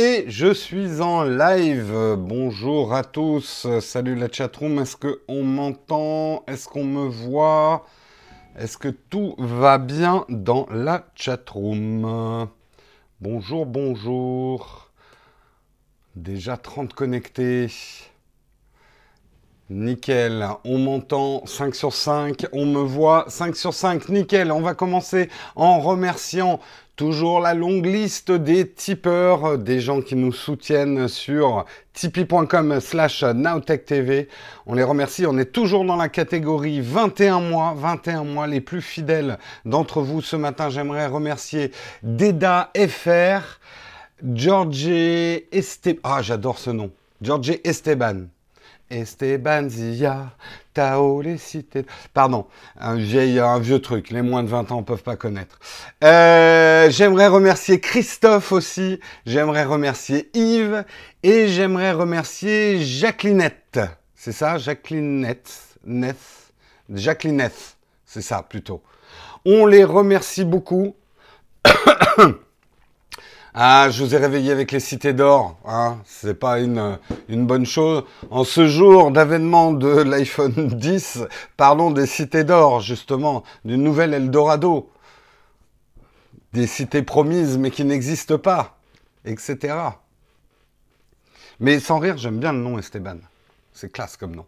Et je suis en live. Bonjour à tous. Salut la chatroom. Est-ce qu'on m'entend? Est-ce qu'on me voit? Est-ce que tout va bien dans la chatroom? Bonjour, bonjour. Déjà 30 connectés. Nickel, on m'entend 5 sur 5, on me voit 5 sur 5, nickel. On va commencer en remerciant toujours la longue liste des tipeurs, des gens qui nous soutiennent sur tipeee.com slash nowtechtv. On les remercie, on est toujours dans la catégorie 21 mois, 21 mois les plus fidèles d'entre vous. Ce matin, j'aimerais remercier Deda FR, George Esteban, ah j'adore ce nom, George Esteban. Esteban Zia, Tao les cités. Pardon, un, vieil, un vieux truc, les moins de 20 ans ne peuvent pas connaître. Euh, j'aimerais remercier Christophe aussi, j'aimerais remercier Yves et j'aimerais remercier Jacquelinette. C'est ça, Jacquelinette, Neth, Jacquelinette, c'est ça plutôt. On les remercie beaucoup. Ah, je vous ai réveillé avec les cités d'or. Hein. C'est pas une, une bonne chose. En ce jour d'avènement de l'iPhone 10, parlons des cités d'or, justement, d'une nouvelle Eldorado. Des cités promises, mais qui n'existent pas, etc. Mais sans rire, j'aime bien le nom Esteban. C'est classe comme nom.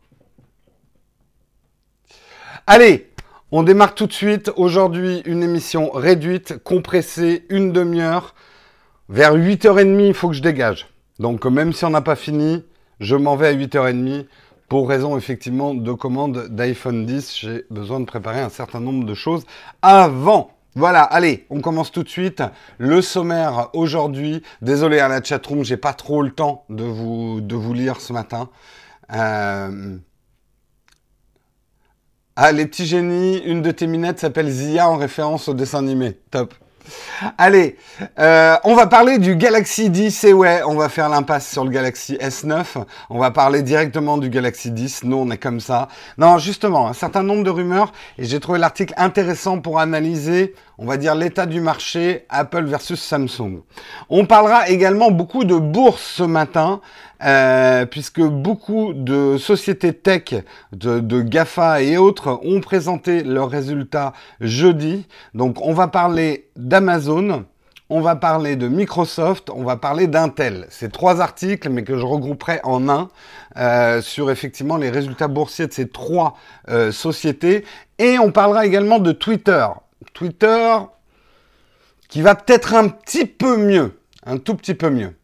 Allez, on démarre tout de suite. Aujourd'hui, une émission réduite, compressée, une demi-heure. Vers 8h30, il faut que je dégage. Donc même si on n'a pas fini, je m'en vais à 8h30 pour raison effectivement de commande d'iPhone 10. J'ai besoin de préparer un certain nombre de choses avant. Voilà, allez, on commence tout de suite. Le sommaire aujourd'hui. Désolé à la chatroom, j'ai pas trop le temps de vous, de vous lire ce matin. Euh, ah, les petits génies, une de tes minettes s'appelle Zia en référence au dessin animé. Top. Allez, euh, on va parler du Galaxy 10 et ouais, on va faire l'impasse sur le Galaxy S9. On va parler directement du Galaxy 10. Nous, on est comme ça. Non, justement, un certain nombre de rumeurs et j'ai trouvé l'article intéressant pour analyser, on va dire, l'état du marché Apple versus Samsung. On parlera également beaucoup de bourse ce matin. Euh, puisque beaucoup de sociétés tech, de, GAFA et autres ont présenté leurs résultats jeudi. Donc on va parler d'Amazon, on va parler de Microsoft, on va parler d'Intel. C'est trois articles, mais que je regrouperai en un euh, sur effectivement les résultats boursiers de ces trois euh, sociétés. Et on parlera également de Twitter. Twitter qui va peut-être un petit peu mieux, un tout petit peu mieux.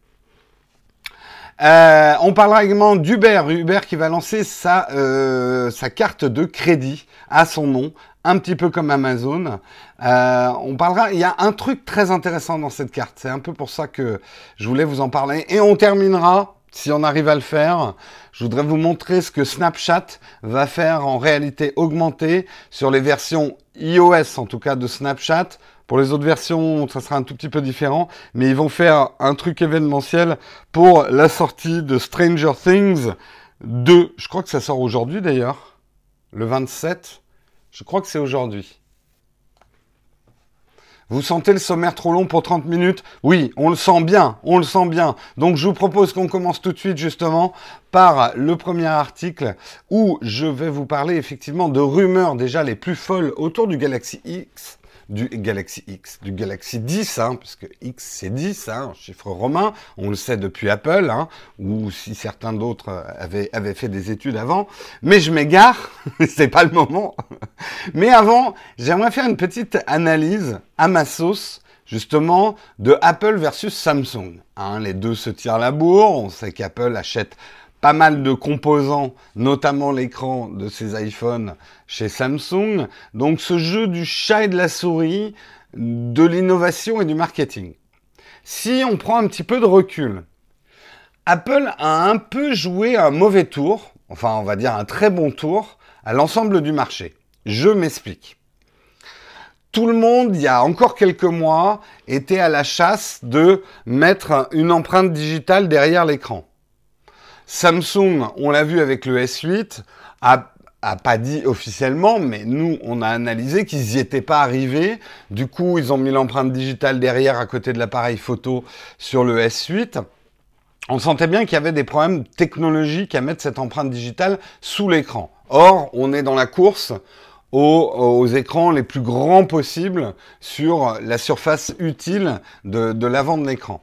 Euh, on parlera également d'Uber, Uber qui va lancer sa, euh, sa carte de crédit à son nom, un petit peu comme Amazon. Euh, on parlera, il y a un truc très intéressant dans cette carte, c'est un peu pour ça que je voulais vous en parler. Et on terminera, si on arrive à le faire, je voudrais vous montrer ce que Snapchat va faire en réalité augmentée sur les versions iOS, en tout cas de Snapchat, pour les autres versions, ça sera un tout petit peu différent, mais ils vont faire un truc événementiel pour la sortie de Stranger Things 2. Je crois que ça sort aujourd'hui d'ailleurs, le 27. Je crois que c'est aujourd'hui. Vous sentez le sommaire trop long pour 30 minutes Oui, on le sent bien, on le sent bien. Donc je vous propose qu'on commence tout de suite justement par le premier article où je vais vous parler effectivement de rumeurs déjà les plus folles autour du Galaxy X du Galaxy X, du Galaxy 10, hein, puisque X c'est 10, hein, chiffre romain, on le sait depuis Apple, hein, ou si certains d'autres avaient, avaient fait des études avant, mais je m'égare, c'est pas le moment. mais avant, j'aimerais faire une petite analyse à ma sauce, justement, de Apple versus Samsung. Hein, les deux se tirent la bourre, on sait qu'Apple achète pas mal de composants, notamment l'écran de ces iPhones chez Samsung. Donc ce jeu du chat et de la souris, de l'innovation et du marketing. Si on prend un petit peu de recul, Apple a un peu joué un mauvais tour, enfin on va dire un très bon tour, à l'ensemble du marché. Je m'explique. Tout le monde, il y a encore quelques mois, était à la chasse de mettre une empreinte digitale derrière l'écran. Samsung, on l'a vu avec le S8, a, pas dit officiellement, mais nous, on a analysé qu'ils n'y étaient pas arrivés. Du coup, ils ont mis l'empreinte digitale derrière à côté de l'appareil photo sur le S8. on sentait bien qu'il y avait des problèmes technologiques à mettre cette empreinte digitale sous l'écran. Or, on est dans la course aux, écrans les plus grands possibles sur la surface utile de, l'avant de l'écran.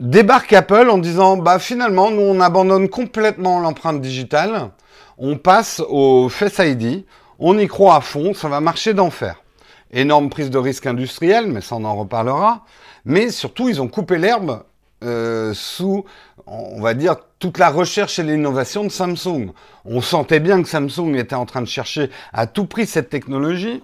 Débarque Apple en disant bah finalement nous on abandonne complètement l'empreinte digitale, on passe au Face ID, on y croit à fond, ça va marcher d'enfer. Énorme prise de risque industrielle, mais ça on en reparlera. Mais surtout ils ont coupé l'herbe euh, sous, on va dire, toute la recherche et l'innovation de Samsung. On sentait bien que Samsung était en train de chercher à tout prix cette technologie.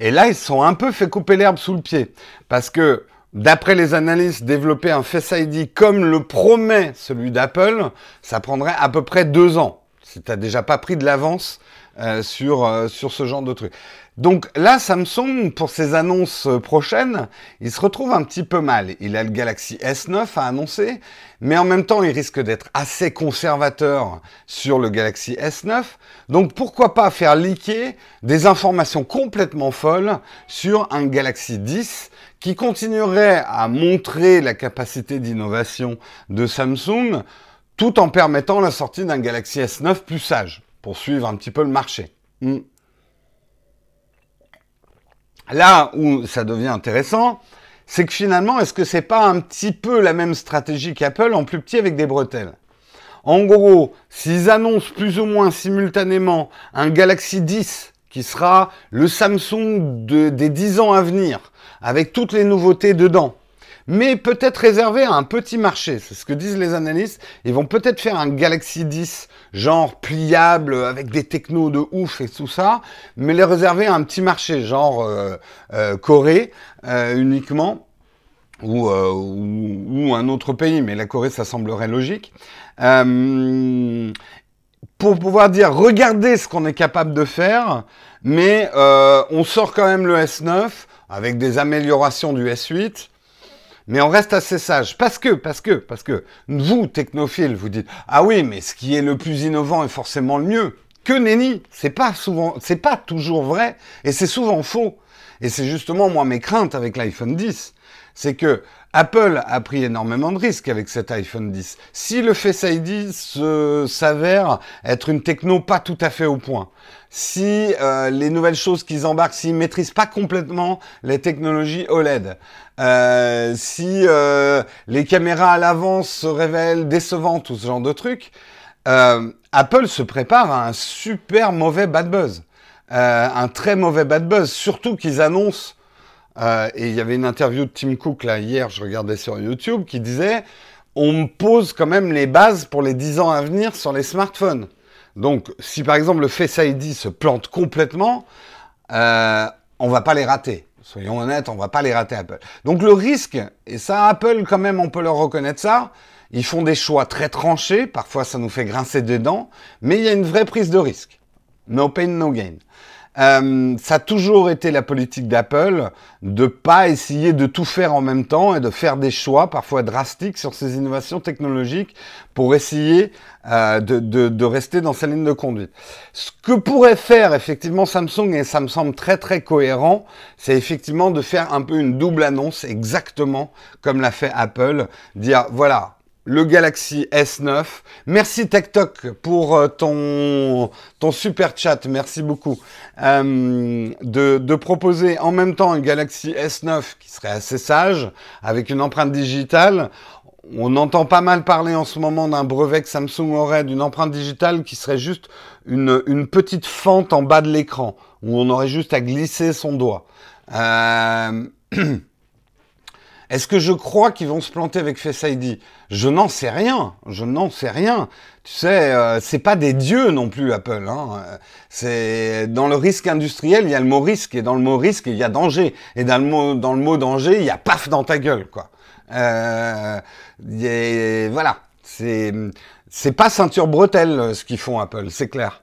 Et là, ils se sont un peu fait couper l'herbe sous le pied. Parce que, d'après les analystes, développer un Face ID comme le promet celui d'Apple, ça prendrait à peu près deux ans. Si tu déjà pas pris de l'avance euh, sur, euh, sur ce genre de truc. Donc là, Samsung, pour ses annonces euh, prochaines, il se retrouve un petit peu mal. Il a le Galaxy S9 à annoncer, mais en même temps, il risque d'être assez conservateur sur le Galaxy S9. Donc pourquoi pas faire leaker des informations complètement folles sur un Galaxy 10 qui continuerait à montrer la capacité d'innovation de Samsung tout en permettant la sortie d'un Galaxy S9 plus sage pour suivre un petit peu le marché. Hmm. Là où ça devient intéressant, c'est que finalement, est-ce que c'est pas un petit peu la même stratégie qu'Apple en plus petit avec des bretelles? En gros, s'ils annoncent plus ou moins simultanément un Galaxy 10 qui sera le Samsung des 10 ans à venir, avec toutes les nouveautés dedans, mais peut-être réservé à un petit marché. C'est ce que disent les analystes. Ils vont peut-être faire un Galaxy 10 genre pliable avec des technos de ouf et tout ça, mais les réserver à un petit marché genre euh, euh, Corée euh, uniquement. Ou, ou, un autre pays, mais la Corée, ça semblerait logique. pour pouvoir dire, regardez ce qu'on est capable de faire, mais on sort quand même le S9 avec des améliorations du S8 mais on reste assez sage. Parce que, parce que, parce que vous, technophiles, vous dites ah oui, mais ce qui est le plus innovant est forcément le mieux. Que nenni, c'est pas souvent, c'est pas toujours vrai, et c'est souvent faux. Et c'est justement moi mes craintes avec l'iPhone 10, c'est que Apple a pris énormément de risques avec cet iPhone 10. Si le Face ID s'avère être une techno pas tout à fait au point, si euh, les nouvelles choses qu'ils embarquent, s'ils maîtrisent pas complètement les technologies OLED, euh, si euh, les caméras à l'avance se révèlent décevantes, tout ce genre de trucs, Apple se prépare à un super mauvais bad buzz. un très mauvais bad buzz, surtout qu'ils annoncent, et il y avait une interview de Tim Cook là hier, je regardais sur YouTube, qui disait on pose quand même les bases pour les 10 ans à venir sur les smartphones. Donc, si par exemple le Face ID se plante complètement, euh, on va pas les rater. Soyons honnêtes, on va pas les rater Apple. Donc le risque, et ça Apple quand même, on peut leur reconnaître ça, ils font des choix très tranchés, parfois ça nous fait grincer des dents, mais il y a une vraie prise de risque. No pain, no gain. Euh, ça a toujours été la politique d'Apple de pas essayer de tout faire en même temps et de faire des choix parfois drastiques sur ces innovations technologiques pour essayer euh, de, de, de, rester dans sa ligne de conduite. Ce que pourrait faire effectivement Samsung, et ça me semble très très cohérent, c'est effectivement de faire un peu une double annonce exactement comme l'a fait Apple, dire voilà, le Galaxy S9. Merci TikTok pour euh, ton, ton super chat, merci beaucoup. Euh, de, de, proposer en même temps un Galaxy S9 qui serait assez sage, avec une empreinte digitale. On entend pas mal parler en ce moment d'un brevet que Samsung aurait d'une empreinte digitale qui serait juste une, une petite fente en bas de l'écran, où on aurait juste à glisser son doigt. Euh... Est-ce que je crois qu'ils vont se planter avec Face ID Je n'en sais rien. Je n'en sais rien. Tu sais, euh, c'est pas des dieux non plus Apple. Hein. C'est dans le risque industriel, il y a le mot risque et dans le mot risque, il y a danger. Et dans le mot dans le mot danger, il y a paf dans ta gueule, quoi. Euh, voilà. C'est c'est pas ceinture bretelle ce qu'ils font Apple, c'est clair.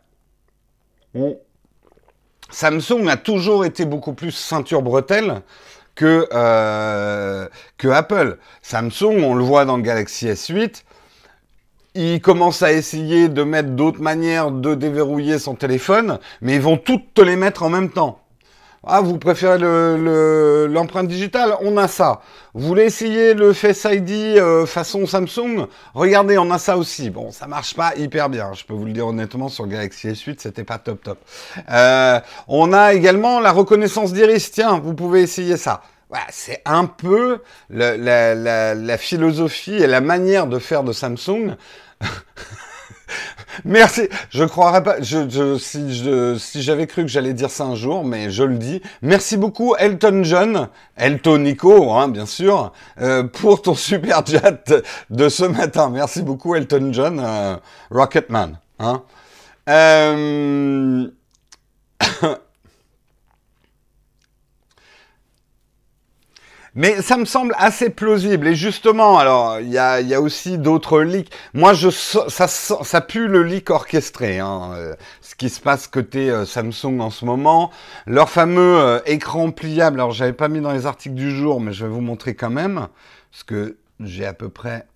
Samsung a toujours été beaucoup plus ceinture bretelle que, euh, que Apple. Samsung, on le voit dans le Galaxy S8, il commence à essayer de mettre d'autres manières de déverrouiller son téléphone, mais ils vont toutes te les mettre en même temps. Ah, vous préférez l'empreinte digitale? On a ça. Vous voulez essayer le Face ID euh, façon Samsung? Regardez, on a ça aussi. Bon, ça marche pas hyper bien. Je peux vous le dire honnêtement, sur le Galaxy S8, c'était pas top top. Euh, on a également la reconnaissance d'iris. Tiens, vous pouvez essayer ça. c'est un peu la philosophie et la manière de faire de Samsung. Merci. Je croirais pas. Je, si j'avais cru que j'allais dire ça un jour, mais je le dis. Merci beaucoup, Elton John, Elton Nico, hein, bien sûr, euh, pour ton super chat de ce matin. Merci beaucoup, Elton John, euh, Rocketman. Hein. Euh... Mais ça me semble assez plausible. Et justement, alors, il y a, aussi d'autres leaks. Moi, je, ça, ça pue le leak orchestré. Hein, euh, ce qui se passe côté euh, Samsung en ce moment. Leur fameux euh, écran pliable. Alors, j'avais pas mis dans les articles du jour, mais je vais vous montrer quand même. Parce que j'ai à peu près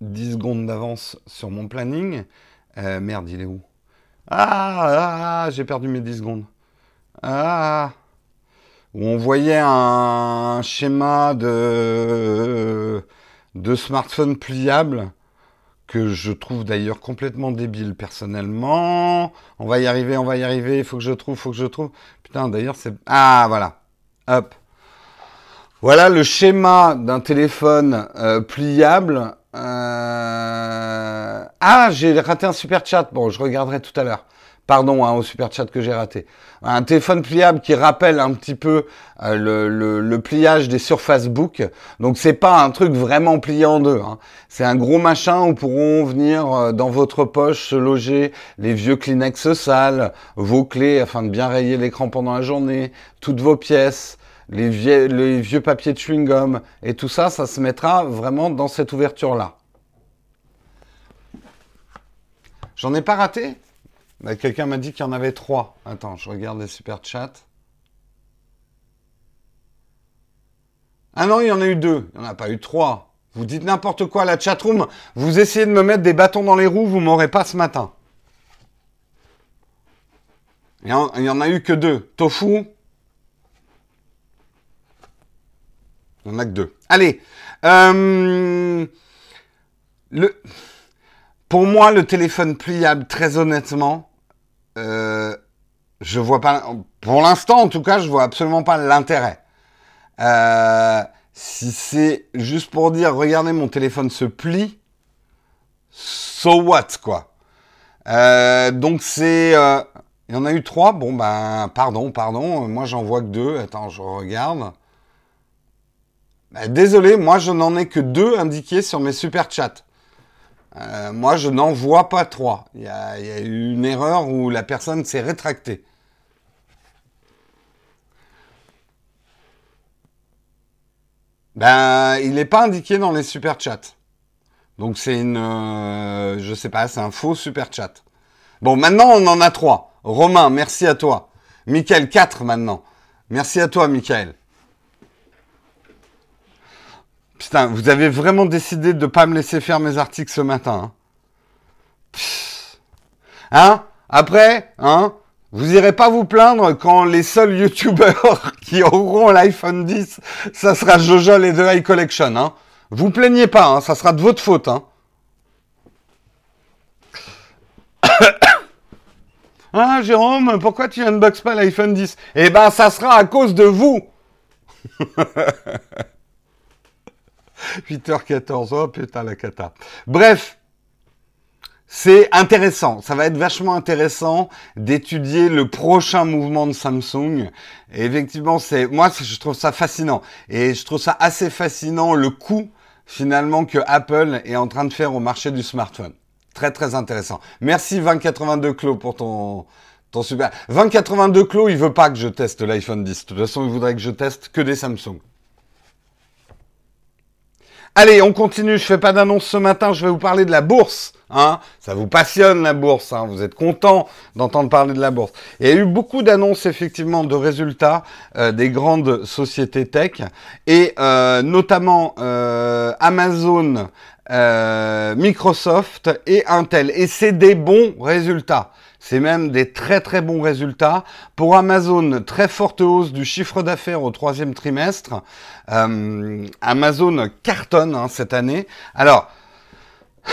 10 secondes d'avance sur mon planning. merde, il est où? Ah, ah, ah, j'ai perdu mes 10 secondes. Ah, où on voyait un schéma de, de smartphone pliable que je trouve d'ailleurs complètement débile personnellement. On va y arriver, on va y arriver, il faut que je trouve, faut que je trouve. Putain, d'ailleurs, c'est... Ah, voilà. Hop. Voilà le schéma d'un téléphone euh, pliable. Euh, ah, j'ai raté un super chat. Bon, je regarderai tout à l'heure. Pardon hein, au super chat que j'ai raté. Un téléphone pliable qui rappelle un petit peu euh, le, pliage des Surface Book. Donc c'est pas un truc vraiment plié en deux. Hein. C'est un gros machin où pourront venir euh, dans votre poche se loger les vieux Kleenex sales, vos clés afin de bien rayer l'écran pendant la journée, toutes vos pièces. Les vieux, les vieux papiers de chewing-gum et tout ça, ça se mettra vraiment dans cette ouverture-là. J'en ai pas raté? Bah, quelqu'un m'a dit qu'il y en avait trois. Attends, je regarde les super chats. Ah non, il y en a eu deux. Il n'y en a pas eu trois. Vous dites n'importe quoi à la chatroom. Vous essayez de me mettre des bâtons dans les roues, vous m'aurez pas ce matin. Il n'y en, a eu que deux. Tofu. Il n'y en a que deux. Allez. Euh, pour moi, le téléphone pliable, très honnêtement, euh, je vois pas, pour l'instant en tout cas, je vois absolument pas l'intérêt. Euh, si c'est juste pour dire, regardez, mon téléphone se plie, so what, quoi. Euh, donc c'est, il y en a eu trois. Bon ben, pardon, pardon. Moi, j'en vois que deux. Attends, je regarde. Ben, désolé, moi, je n'en ai que deux indiqués sur mes super chats. Euh, moi, je n'en vois pas trois. Il y, a, eu une erreur où la personne s'est rétractée. Ben, il n'est pas indiqué dans les super chats. Donc c'est une, euh, je sais pas, c'est un faux super chat. Bon, maintenant on en a trois. Romain, merci à toi. Michael, quatre maintenant. Merci à toi, Michael. Putain, vous avez vraiment décidé de ne pas me laisser faire mes articles ce matin. Hein, hein? Après, hein? Vous irez pas vous plaindre quand les seuls youtubeurs qui auront l'iPhone 10, ça sera Jojo et The High Collection, hein. Vous plaignez pas, hein Ça sera de votre faute, hein. Ah, Jérôme, pourquoi tu unboxes pas l'iPhone 10 Eh ben, ça sera à cause de vous 8h14, oh putain la cata. Bref, c'est intéressant, ça va être vachement intéressant d'étudier le prochain mouvement de Samsung. Effectivement, c'est moi je trouve ça fascinant et je trouve ça assez fascinant le coût finalement que Apple est en train de faire au marché du smartphone. Très très intéressant. Merci 2082 Clos pour ton ton super 2082 Clos, il veut pas que je teste l'iPhone 10. De toute façon, il voudrait que je teste que des Samsung. Allez, on continue. Je fais pas d'annonce ce matin. Je vais vous parler de la bourse. Hein ça vous passionne la bourse. Hein vous êtes content d'entendre parler de la bourse. Il y a eu beaucoup d'annonces effectivement de résultats euh, des grandes sociétés tech et euh, notamment euh, Amazon, Microsoft et Intel. Et c'est des bons résultats. C'est même des très très bons résultats. Pour Amazon, très forte hausse du chiffre d'affaires au troisième trimestre. Euh, Amazon cartonne hein, cette année. Alors,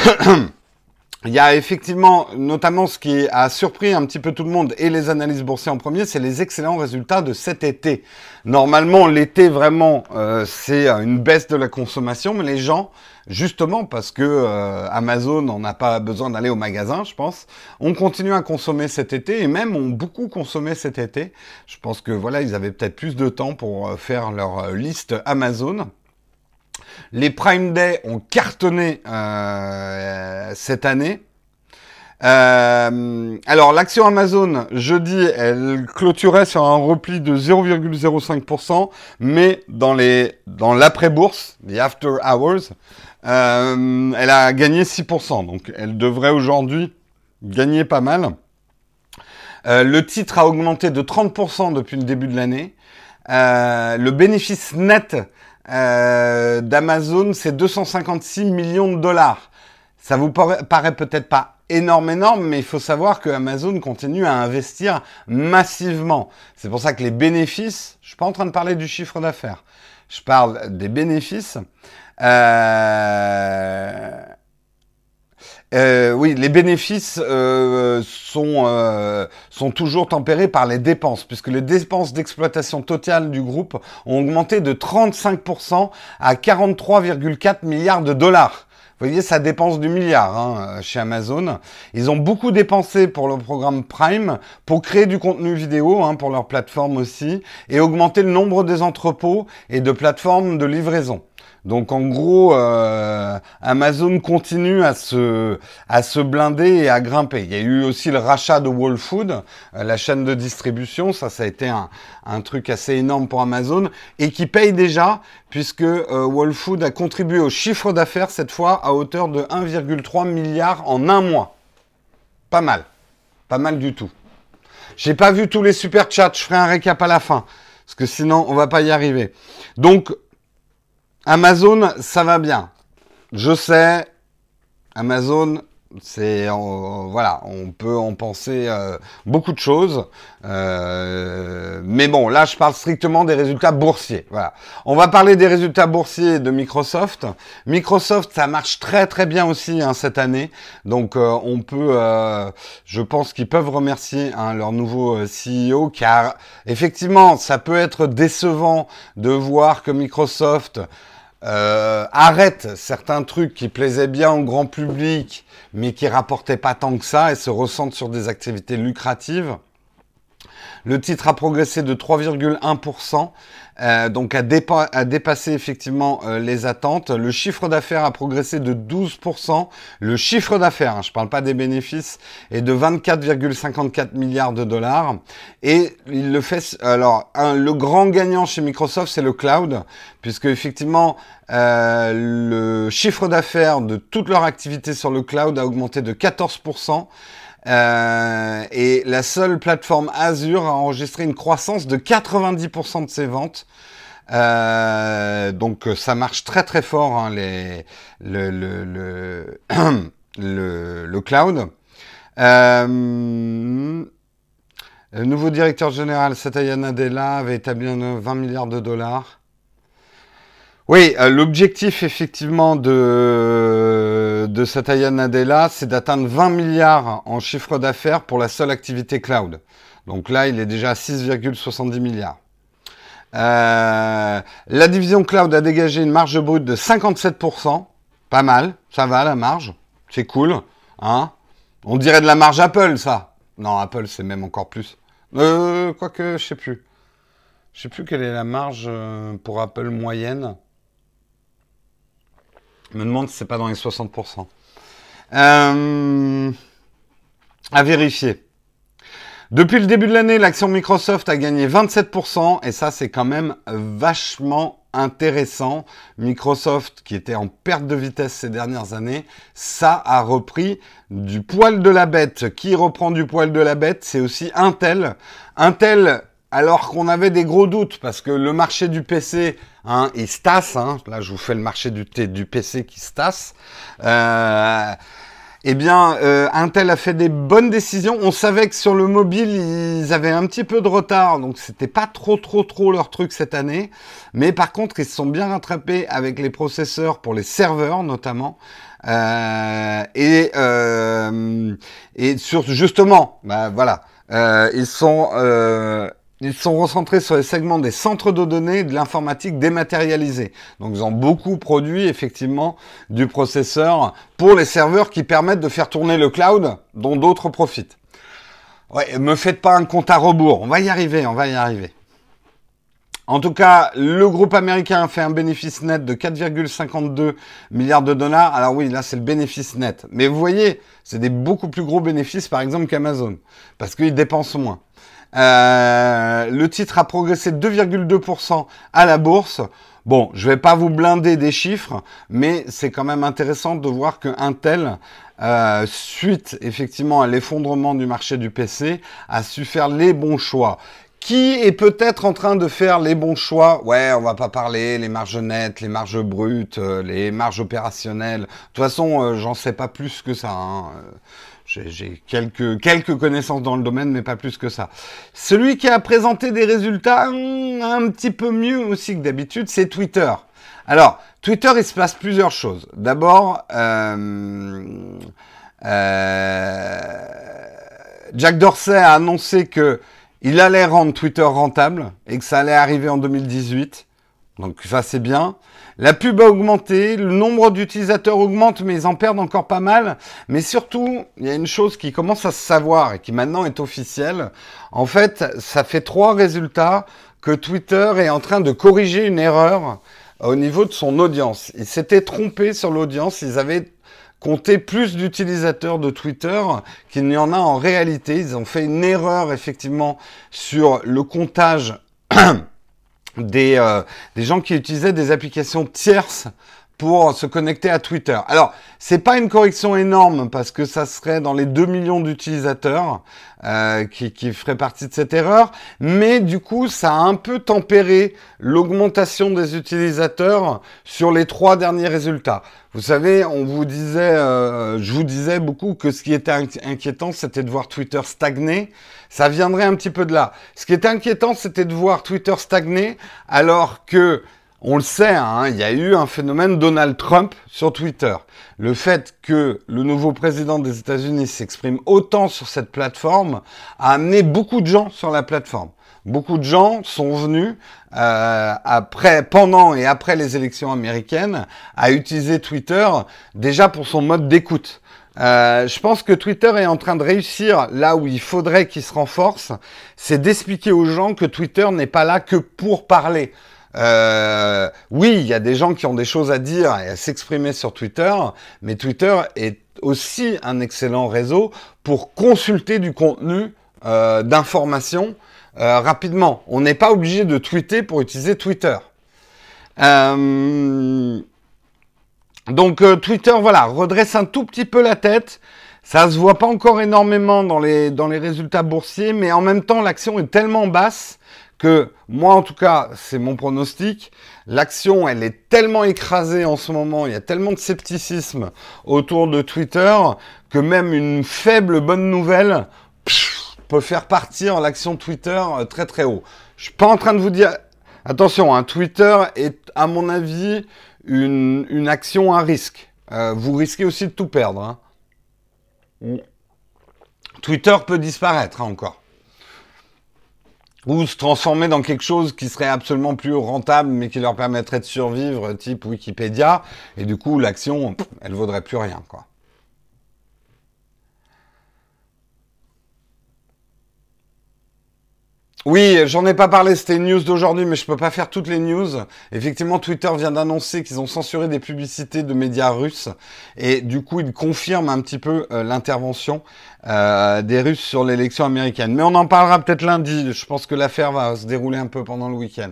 Il y a effectivement, notamment ce qui a surpris un petit peu tout le monde et les analyses boursières en premier, c'est les excellents résultats de cet été. Normalement, l'été vraiment, euh, c'est une baisse de la consommation, mais les gens, justement parce que euh, Amazon n'en a pas besoin d'aller au magasin, je pense, ont continué à consommer cet été et même ont beaucoup consommé cet été. Je pense que voilà, ils avaient peut-être plus de temps pour euh, faire leur liste Amazon. Les Prime Day ont cartonné euh, cette année. Euh, alors l'action Amazon, jeudi, elle clôturait sur un repli de 0,05%, mais dans les dans l'après-bourse, the after hours, euh, elle a gagné 6%. Donc elle devrait aujourd'hui gagner pas mal. le titre a augmenté de 30% depuis le début de l'année. le bénéfice net euh, d'Amazon, c'est 256 millions de dollars. Ça vous paraît peut-être pas énorme, énorme, mais il faut savoir que Amazon continue à investir massivement. C'est pour ça que les bénéfices, je suis pas en train de parler du chiffre d'affaires, je parle des bénéfices. Euh, euh, oui, les bénéfices euh, sont, euh, sont toujours tempérés par les dépenses, puisque les dépenses d'exploitation totale du groupe ont augmenté de 35% à 43,4 milliards de dollars. Vous voyez, ça dépense du milliard hein, chez Amazon. Ils ont beaucoup dépensé pour le programme Prime, pour créer du contenu vidéo hein, pour leur plateforme aussi, et augmenter le nombre des entrepôts et de plateformes de livraison. Donc en gros, euh, Amazon continue à se, blinder et à grimper. Il y a eu aussi le rachat de Whole Food, euh, la chaîne de distribution. Ça, ça a été un, truc assez énorme pour Amazon et qui paye déjà puisque euh, Food a contribué au chiffre d'affaires cette fois à hauteur de 1,3 milliard en un mois. Pas mal. Pas mal du tout. J'ai pas vu tous les super chats. Je ferai un récap à la fin. Parce que sinon, on va pas y arriver. Donc, Amazon, ça va bien. Je sais, Amazon, c'est voilà, on peut en penser euh, beaucoup de choses, euh, mais bon, là je parle strictement des résultats boursiers. Voilà, on va parler des résultats boursiers de Microsoft. Microsoft, ça marche très très bien aussi hein, cette année, donc euh, on peut, je pense qu'ils peuvent remercier hein, leur nouveau CEO, car effectivement, ça peut être décevant de voir que Microsoft euh, arrête certains trucs qui plaisaient bien au grand public, mais qui rapportaient pas tant que ça et se ressentent sur des activités lucratives. Le titre a progressé de 3,1%, euh, donc a, dépassé effectivement euh, les attentes. Le chiffre d'affaires a progressé de 12%. Le chiffre d'affaires, hein, je ne parle pas des bénéfices, est de 24,54 milliards de dollars. Et il le fait. Alors, le grand gagnant chez Microsoft, c'est le cloud, puisque effectivement, euh, le chiffre d'affaires de toute leur activité sur le cloud a augmenté de 14%. Euh, et la seule plateforme Azure a enregistré une croissance de 90% de ses ventes. Euh, donc ça marche très très fort hein, les, le, le, le, le, cloud. Euh, le nouveau directeur général Satya Nadella avait établi 20 milliards de dollars. Oui, euh, l'objectif effectivement de, de Satya Nadella, c'est d'atteindre 20 milliards en chiffre d'affaires pour la seule activité cloud. Donc là, il est déjà à 6,70 milliards. Euh, la division cloud a dégagé une marge brute de 57%. Pas mal, ça va la marge. C'est cool. Hein On dirait de la marge Apple, ça. Non, Apple, c'est même encore plus. Euh, quoique, je sais plus. Je sais plus quelle est la marge euh, pour Apple moyenne. Me demande si c'est pas dans les 60%. Euh, à vérifier. Depuis le début de l'année, l'action Microsoft a gagné 27% et ça c'est quand même vachement intéressant. Microsoft qui était en perte de vitesse ces dernières années, ça a repris du poil de la bête. Qui reprend du poil de la bête? C'est aussi Intel. Intel alors qu'on avait des gros doutes parce que le marché du PC, hein, il se. Hein. Là, je vous fais le marché du, du PC qui se tasse. Euh, eh bien, euh, Intel a fait des bonnes décisions. On savait que sur le mobile, ils avaient un petit peu de retard, donc c'était pas trop, trop, trop leur truc cette année. Mais par contre, ils se sont bien rattrapés avec les processeurs pour les serveurs, notamment. Euh, et, euh, et sur justement, bah, voilà, ils sont ils sont recentrés sur les segments des centres de données et de l'informatique dématérialisée. Donc ils ont beaucoup produit effectivement du processeur pour les serveurs qui permettent de faire tourner le cloud dont d'autres profitent. Ouais, me faites pas un compte à rebours, on va y arriver, on va y arriver. En tout cas, le groupe américain a fait un bénéfice net de 4,52 milliards de dollars. Alors oui, là c'est le bénéfice net. Mais vous voyez, c'est des beaucoup plus gros bénéfices par exemple qu'Amazon, parce qu'ils dépensent moins. Euh, le titre a progressé 2,2% à la bourse. Bon, je vais pas vous blinder des chiffres, mais c'est quand même intéressant de voir que Intel, euh, suite effectivement à l'effondrement du marché du PC, a su faire les bons choix. Qui est peut-être en train de faire les bons choix? Ouais, on va pas parler les marges nettes, les marges brutes, euh, les marges opérationnelles. De toute façon, j'en sais pas plus que ça. Hein. J'ai quelques, quelques connaissances dans le domaine, mais pas plus que ça. Celui qui a présenté des résultats hmm, un petit peu mieux aussi que d'habitude, c'est Twitter. Alors, Twitter, il se passe plusieurs choses. D'abord, euh, euh, Jack Dorsey a annoncé que il allait rendre Twitter rentable et que ça allait arriver en 2018. Donc ça c'est bien. La pub a augmenté, le nombre d'utilisateurs augmente, mais ils en perdent encore pas mal. Mais surtout, il y a une chose qui commence à se savoir et qui maintenant est officielle. En fait, ça fait trois résultats que Twitter est en train de corriger une erreur au niveau de son audience. Ils s'étaient trompés sur l'audience, ils avaient compté plus d'utilisateurs de Twitter qu'il n'y en a en réalité. Ils ont fait une erreur effectivement sur le comptage des, euh, des gens qui utilisaient des applications tierces pour se connecter à Twitter. Alors, c'est pas une correction énorme parce que ça serait dans les 2 millions d'utilisateurs euh, qui, qui feraient partie de cette erreur, mais du coup, ça a un peu tempéré l'augmentation des utilisateurs sur les trois derniers résultats. Vous savez, on vous disait, euh, je vous disais beaucoup que ce qui était inquiétant, c'était de voir Twitter stagner. Ça viendrait un petit peu de là. Ce qui était inquiétant, c'était de voir Twitter stagner alors que on le sait, hein, il y a eu un phénomène Donald Trump sur Twitter. Le fait que le nouveau président des États-Unis s'exprime autant sur cette plateforme a amené beaucoup de gens sur la plateforme. Beaucoup de gens sont venus euh, après, pendant et après les élections américaines à utiliser Twitter déjà pour son mode d'écoute. Euh, je pense que Twitter est en train de réussir là où il faudrait qu'il se renforce, c'est d'expliquer aux gens que Twitter n'est pas là que pour parler. Euh, oui, il y a des gens qui ont des choses à dire et à s'exprimer sur Twitter, mais Twitter est aussi un excellent réseau pour consulter du contenu euh, d'information euh, rapidement. On n'est pas obligé de tweeter pour utiliser Twitter. Euh, donc Twitter, voilà, redresse un tout petit peu la tête. Ça se voit pas encore énormément dans les, dans les résultats boursiers, mais en même temps, l'action est tellement basse que moi en tout cas, c'est mon pronostic, l'action elle est tellement écrasée en ce moment, il y a tellement de scepticisme autour de Twitter que même une faible bonne nouvelle peut faire partir l'action Twitter euh, très très haut. Je suis pas en train de vous dire attention, un hein, Twitter est à mon avis une, une action à risque. Euh, vous risquez aussi de tout perdre. Hein. Twitter peut disparaître hein, encore ou se transformer dans quelque chose qui serait absolument plus rentable, mais qui leur permettrait de survivre, type Wikipédia, et du coup, l'action, elle vaudrait plus rien, quoi. Oui, j'en ai pas parlé, c'était une news d'aujourd'hui, mais je peux pas faire toutes les news. Effectivement, Twitter vient d'annoncer qu'ils ont censuré des publicités de médias russes, et du coup, ils confirment un petit peu euh, l'intervention euh, des Russes sur l'élection américaine. Mais on en parlera peut-être lundi. Je pense que l'affaire va se dérouler un peu pendant le week-end.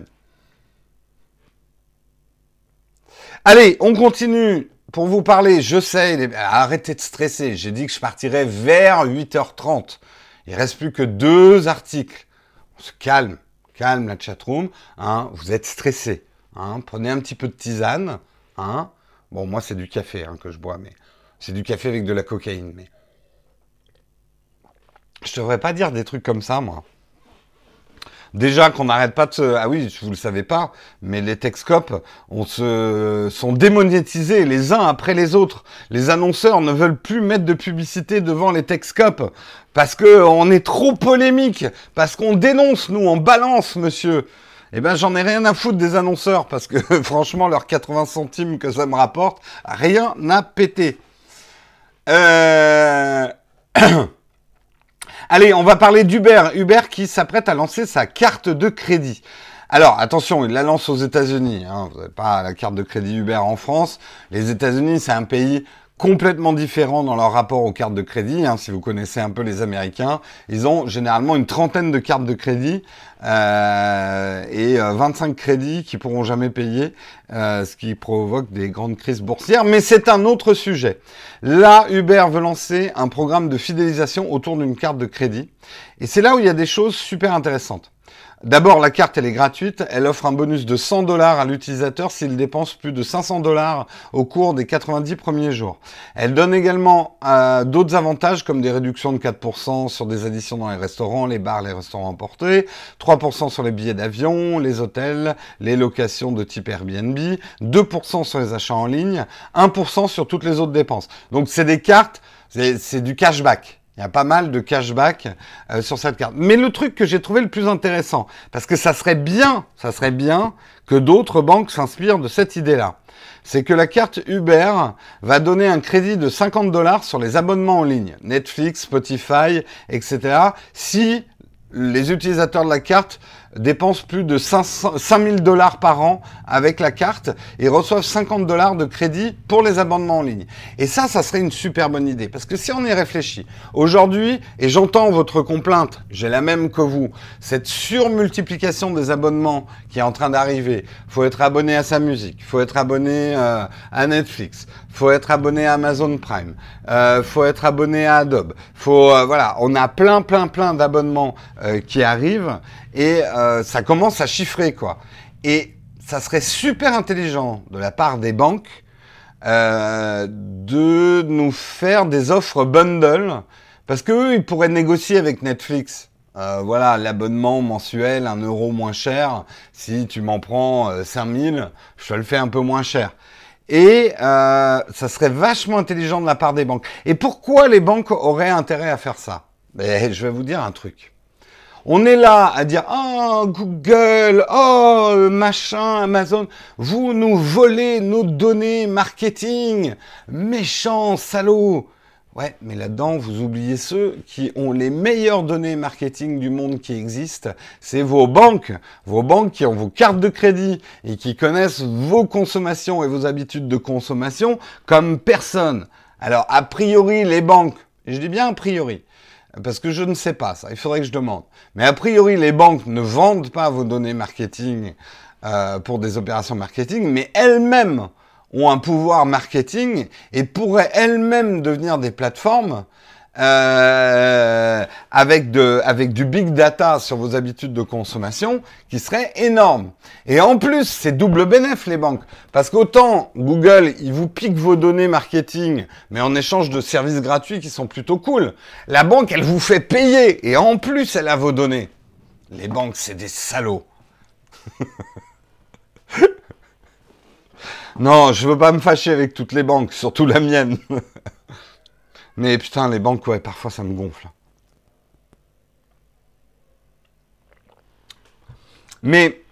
Allez, on continue pour vous parler. Je sais, arrêtez de stresser. J'ai dit que je partirais vers 8h30. Il reste plus que deux articles. On se calme, calme la chatroom. Hein, vous êtes stressé. Hein, prenez un petit peu de tisane. Hein. Bon, moi c'est du café hein, que je bois, mais C'est du café avec de la cocaïne, mais. Je devrais pas dire des trucs comme ça, moi. Déjà qu'on n'arrête pas de se... Ah oui, vous le savez pas, mais les Texcopes on se... sont démonétisés les uns après les autres. Les annonceurs ne veulent plus mettre de publicité devant les Texcopes parce que on est trop polémique, parce qu'on dénonce, nous, on balance, monsieur. Eh ben, j'en ai rien à foutre des annonceurs parce que franchement, leurs 80 centimes que ça me rapporte, rien n'a pété. Euh... Allez, on va parler d'Uber. Uber qui s'apprête à lancer sa carte de crédit. Alors, attention, il la lance aux États-Unis. Hein. Vous n'avez pas la carte de crédit Uber en France. Les États-Unis, c'est un pays complètement différent dans leur rapport aux cartes de crédit. Hein. Si vous connaissez un peu les Américains, ils ont généralement une trentaine de cartes de crédit euh, et 25 euh, crédits qui pourront jamais payer, euh, ce qui provoque des grandes crises boursières. Mais c'est un autre sujet. Là, Uber veut lancer un programme de fidélisation autour d'une carte de crédit. Et c'est là où il y a des choses super intéressantes. D'abord, la carte, elle est gratuite. Elle offre un bonus de 100 dollars à l'utilisateur s'il dépense plus de 500 dollars au cours des 90 premiers jours. Elle donne également euh, d'autres avantages comme des réductions de 4% sur des additions dans les restaurants, les bars, les restaurants emportés, 3% sur les billets d'avion, les hôtels, les locations de type Airbnb, 2% sur les achats en ligne, 1% sur toutes les autres dépenses. Donc c'est des cartes, c'est du cashback. Il y a pas mal de cashback euh, sur cette carte. Mais le truc que j'ai trouvé le plus intéressant, parce que ça serait bien, ça serait bien que d'autres banques s'inspirent de cette idée-là, c'est que la carte Uber va donner un crédit de 50 dollars sur les abonnements en ligne, Netflix, Spotify, etc. Si les utilisateurs de la carte dépensent plus de 5000 dollars par an avec la carte et reçoivent 50 dollars de crédit pour les abonnements en ligne. Et ça, ça serait une super bonne idée. Parce que si on y réfléchit, aujourd'hui, et j'entends votre complainte, j'ai la même que vous, cette surmultiplication des abonnements qui est en train d'arriver, faut être abonné à sa musique, faut être abonné euh, à Netflix, faut être abonné à Amazon Prime, euh, faut être abonné à Adobe, faut euh, voilà, on a plein plein plein d'abonnements euh, qui arrivent et euh, ça commence à chiffrer quoi. Et ça serait super intelligent de la part des banques euh, de nous faire des offres bundle parce qu'eux, ils pourraient négocier avec Netflix. Euh, voilà, l'abonnement mensuel, un euro moins cher. Si tu m'en prends 5000, je te le fais un peu moins cher. Et ça serait vachement intelligent de la part des banques. Et pourquoi les banques auraient intérêt à faire ça? Ben, Je vais vous dire un truc. On est là à dire oh Google, oh machin, Amazon, vous nous volez nos données marketing, méchants salauds. Ouais, mais là-dedans, vous oubliez ceux qui ont les meilleures données marketing du monde qui existent. C'est vos banques. Vos banques qui ont vos cartes de crédit et qui connaissent vos consommations et vos habitudes de consommation comme personne. Alors, a priori, les banques, et je dis bien a priori, parce que je ne sais pas ça, il faudrait que je demande. Mais a priori, les banques ne vendent pas vos données marketing euh, pour des opérations marketing, mais elles-mêmes ont un pouvoir marketing et pourraient elles-mêmes devenir des plateformes euh, avec, de, avec du big data sur vos habitudes de consommation qui serait énorme. Et en plus, c'est double bénéf les banques. Parce qu'autant Google, il vous pique vos données marketing, mais en échange de services gratuits qui sont plutôt cool. La banque, elle vous fait payer et en plus, elle a vos données. Les banques, c'est des salauds. non, je veux pas me fâcher avec toutes les banques, surtout la mienne. Mais putain, les banques, ouais, parfois ça me gonfle. Mais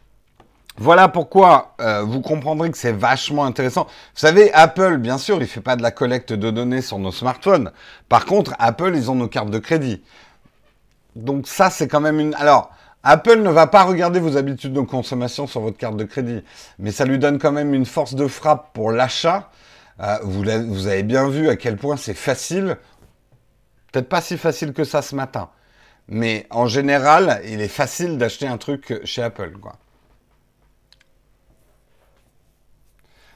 voilà pourquoi euh, vous comprendrez que c'est vachement intéressant. Vous savez, Apple, bien sûr, il fait pas de la collecte de données sur nos smartphones. Par contre, Apple, ils ont nos cartes de crédit. Donc ça, c'est quand même une... Alors, Apple ne va pas regarder vos habitudes de consommation sur votre carte de crédit, mais ça lui donne quand même une force de frappe pour l'achat ah, vous, avez bien vu à quel point c'est facile. Peut-être pas si facile que ça ce matin. Mais en général, il est facile d'acheter un truc chez Apple.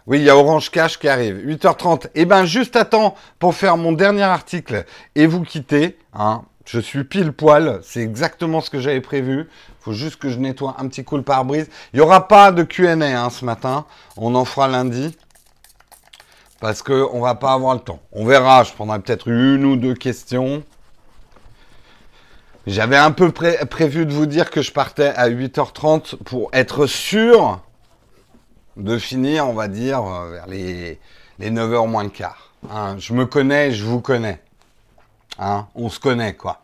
Oui, il y a Orange Cash qui arrive. 8h30. Eh ben, juste à temps pour faire mon dernier article et vous quitter. Hein. Je suis pile poil. C'est exactement ce que j'avais prévu. Faut juste que je nettoie un petit coup le pare-brise. Il n'y aura pas de Q&A hein, ce matin. On en fera lundi parce qu'on va pas avoir le temps. On verra, je prendrai peut-être une ou deux questions. J'avais un peu prévu de vous dire que je partais à 8h30 pour être sûr de finir, on va dire, euh, vers les, les 9h moins le quart. Hein. je me connais, je vous connais. Hein, on se connaît, quoi.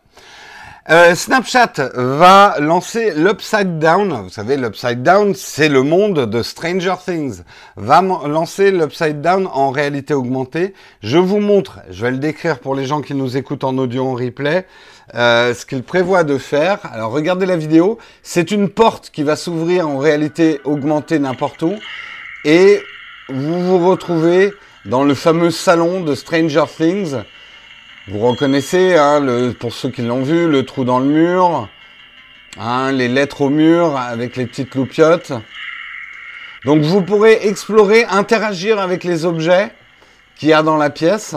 Euh, Snapchat va lancer l'Upside Down. Vous savez, l'Upside Down, c'est le monde de Stranger Things. Va lancer l'Upside Down en réalité augmentée. Je vous montre, je vais le décrire pour les gens qui nous écoutent en audio en replay, euh, ce qu'il prévoit de faire. Alors regardez la vidéo. C'est une porte qui va s'ouvrir en réalité augmentée n'importe où. Et vous vous retrouvez dans le fameux salon de Stranger Things vous reconnaissez, hein, le, pour ceux qui l'ont vu, le trou dans le mur, hein, les lettres au mur avec les petites loupiottes. Donc vous pourrez explorer, interagir avec les objets qu'il y a dans la pièce.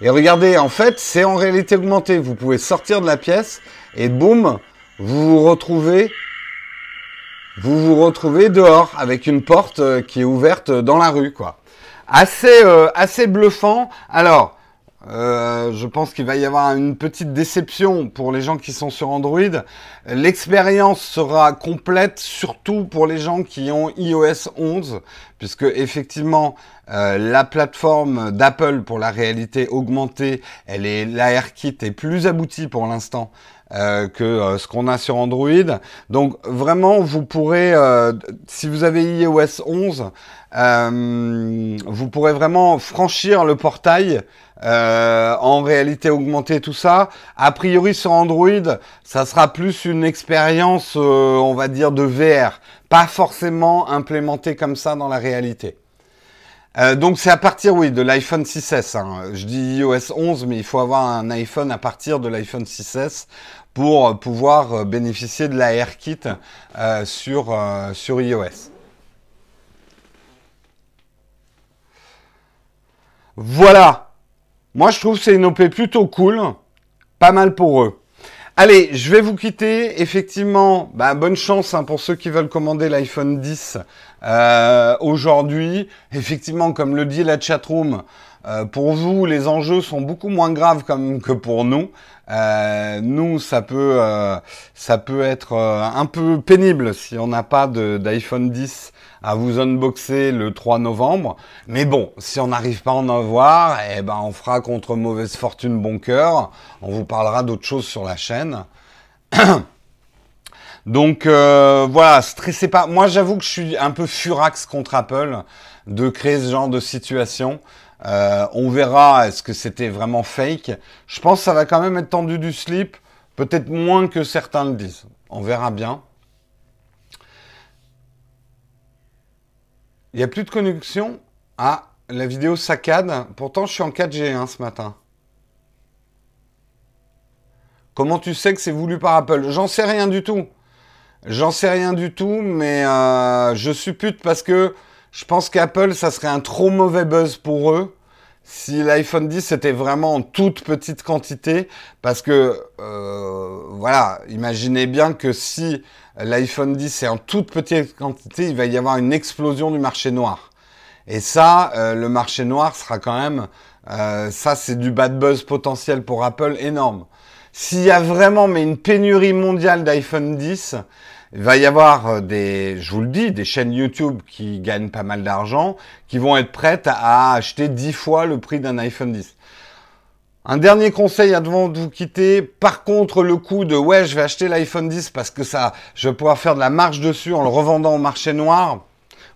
Et regardez, en fait, c'est en réalité augmenté. Vous pouvez sortir de la pièce et boum, vous vous retrouvez, vous vous retrouvez dehors avec une porte euh, qui est ouverte dans la rue, quoi. Assez, euh, assez bluffant. Alors, euh, je pense qu'il va y avoir une petite déception pour les gens qui sont sur Android. L'expérience sera complète, surtout pour les gens qui ont iOS 11, puisque effectivement euh, la plateforme d'Apple pour la réalité augmentée, elle est l'ARKit est plus aboutie pour l'instant euh, que ce qu'on a sur Android. Donc vraiment, vous pourrez, si vous avez iOS 11, vous pourrez vraiment franchir le portail euh, en réalité augmentée, tout ça. A priori sur Android, ça sera plus une expérience, euh, on va dire, de VR, pas forcément implémentée comme ça dans la réalité. Euh, donc c'est à partir, oui, de l'iPhone 6S. Hein. Je dis iOS 11, mais il faut avoir un iPhone à partir de l'iPhone 6S pour pouvoir bénéficier de la AirKit sur, sur iOS. Voilà, moi, je trouve que c'est une OP plutôt cool. Pas mal pour eux. Allez, je vais vous quitter. Effectivement, bah, bonne chance hein, pour ceux qui veulent commander l'iPhone 10 euh, aujourd'hui. Effectivement, comme le dit la chatroom, euh, pour vous, les enjeux sont beaucoup moins graves que pour nous. Euh, nous, ça peut, euh, ça peut être un peu pénible si on n'a pas d'iPhone 10 à vous unboxer le 3 novembre. Mais bon, si on n'arrive pas à en avoir, eh ben, on fera contre mauvaise fortune bon cœur. On vous parlera d'autres choses sur la chaîne. Donc voilà, stressez pas. Moi, j'avoue que je suis un peu furax contre Apple de créer ce genre de situation. Euh, on verra est-ce que c'était vraiment fake? Je pense que ça va quand même être tendu du slip, peut-être moins que certains le disent. On verra bien. Il n'y a plus de connexion? Ah, la vidéo saccade. Pourtant, je suis en 4G hein, ce matin. Comment tu sais que c'est voulu par Apple? J'en sais rien du tout. J'en sais rien du tout, mais euh, je suppute parce que je pense qu'Apple, ça serait un trop mauvais buzz pour eux si l'iPhone 10 était vraiment en toute petite quantité, parce que euh, voilà, imaginez bien que si l'iPhone 10 est en toute petite quantité, il va y avoir une explosion du marché noir. Et ça, euh, le marché noir sera quand même, euh, ça c'est du bad buzz potentiel pour Apple énorme. S'il y a vraiment mais une pénurie mondiale d'iPhone 10, il va y avoir euh, des, je vous le dis, des chaînes YouTube qui gagnent pas mal d'argent, qui vont être prêtes à acheter 10 fois le prix d'un iPhone 10. Un dernier conseil avant de vous quitter. Par contre, le coup de ouais, je vais acheter l'iPhone 10 parce que ça, je vais pouvoir faire de la marge dessus en le revendant au marché noir.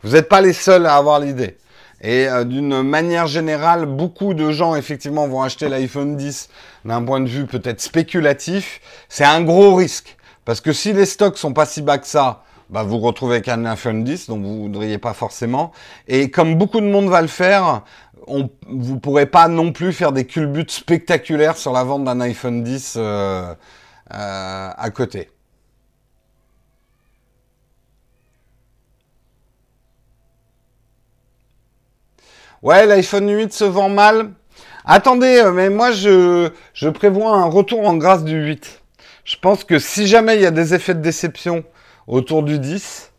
Vous n'êtes pas les seuls à avoir l'idée. Et euh, d'une manière générale, beaucoup de gens effectivement vont acheter l'iPhone 10 d'un point de vue peut-être spéculatif. C'est un gros risque. Parce que si les stocks sont pas si bas que ça, bah vous retrouvez avec un iPhone 10, donc vous voudriez pas forcément. Et comme beaucoup de monde va le faire, vous pourrez pas non plus faire des culbutes spectaculaires sur la vente d'un iPhone 10 euh, euh, à côté. Ouais, l'iPhone 8 se vend mal. Attendez, euh, mais moi je prévois un retour en grâce du 8. Je pense que si jamais il y a des effets de déception autour du 10,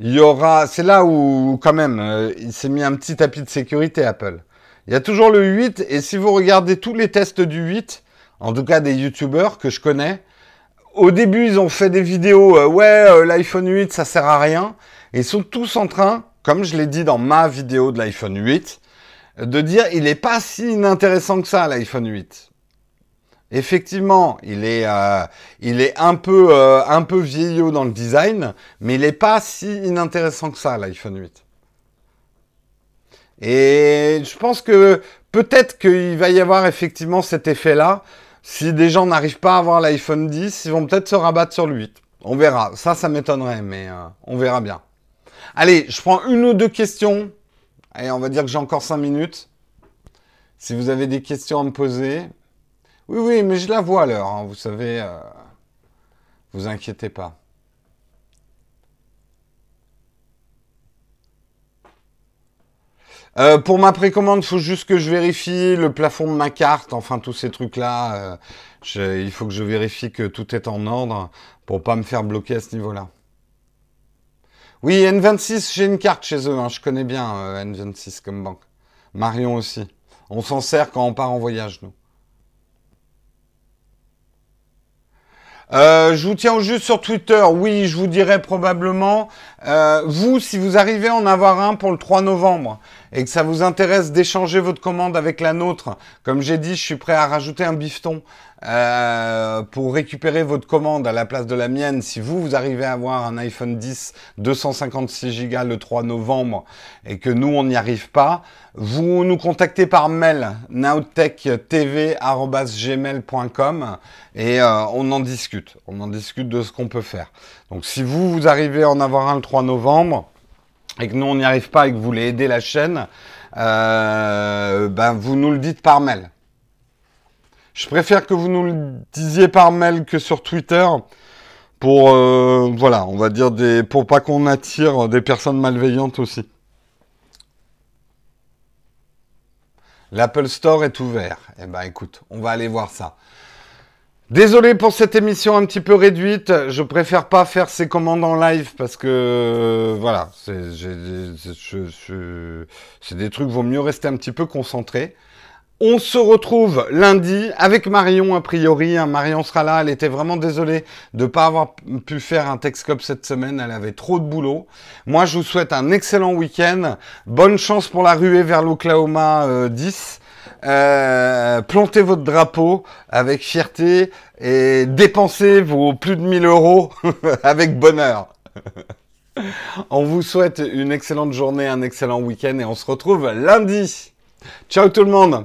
il y aura. C'est là où, quand même, euh, il s'est mis un petit tapis de sécurité, Apple. Il y a toujours le 8, et si vous regardez tous les tests du 8, en tout cas des youtubeurs que je connais, au début ils ont fait des vidéos, euh, ouais, euh, l'iPhone 8 ça sert à rien, et ils sont tous en train, comme je l'ai dit dans ma vidéo de l'iPhone 8, de dire il n'est pas si inintéressant que ça l'iPhone 8. Effectivement, il est, euh, peu, un peu vieillot dans le design, mais il n'est pas si inintéressant que ça l'iPhone 8. Et je pense que peut-être qu'il va y avoir effectivement cet effet-là. Si des gens n'arrivent pas à avoir l'iPhone 10, ils vont peut-être se rabattre sur le 8. On verra. Ça, ça m'étonnerait, mais euh, on verra bien. Allez, je prends une ou deux questions. Allez, on va dire que j'ai encore 5 minutes. Si vous avez des questions à me poser. Oui, oui, mais je la vois l'heure, hein, vous savez. Euh, vous inquiétez pas. Euh, pour ma précommande, il faut juste que je vérifie le plafond de ma carte, enfin tous ces trucs-là. Euh, il faut que je vérifie que tout est en ordre pour pas me faire bloquer à ce niveau-là. Oui, N26, j'ai une carte chez eux, hein, je connais bien euh, N26 comme banque. Marion aussi. On s'en sert quand on part en voyage, nous. Euh, je vous tiens au juste sur Twitter. Oui, je vous dirai probablement. Euh, vous, si vous arrivez à en avoir un pour le 3 novembre et que ça vous intéresse d'échanger votre commande avec la nôtre, comme j'ai dit, je suis prêt à rajouter un bifton euh, pour récupérer votre commande à la place de la mienne. Si vous, vous arrivez à avoir un iPhone 10 256 Go le 3 novembre et que nous, on n'y arrive pas, vous nous contactez par mail nowtechtv.gmail.com et euh, on en discute. On en discute de ce qu'on peut faire. Donc si vous, vous arrivez à en avoir un le 3 novembre et que nous, on n'y arrive pas et que vous voulez aider la chaîne, euh, ben vous nous le dites par mail. Je préfère que vous nous le disiez par mail que sur Twitter pour, euh, voilà, on va dire des, pour pas qu'on attire des personnes malveillantes aussi. L'Apple Store est ouvert. Eh ben, écoute, on va aller voir ça. Désolé pour cette émission un petit peu réduite. Je préfère pas faire ces commandes en live parce que euh, voilà, c'est des trucs. Vaut mieux rester un petit peu concentré. On se retrouve lundi avec Marion a priori. Hein. Marion sera là. Elle était vraiment désolée de ne pas avoir pu faire un Texcop cette semaine. Elle avait trop de boulot. Moi, je vous souhaite un excellent week-end. Bonne chance pour la ruée vers l'Oklahoma 10. Euh, euh, plantez votre drapeau avec fierté et dépensez vos plus de 1000 euros avec bonheur. on vous souhaite une excellente journée, un excellent week-end et on se retrouve lundi. Ciao tout le monde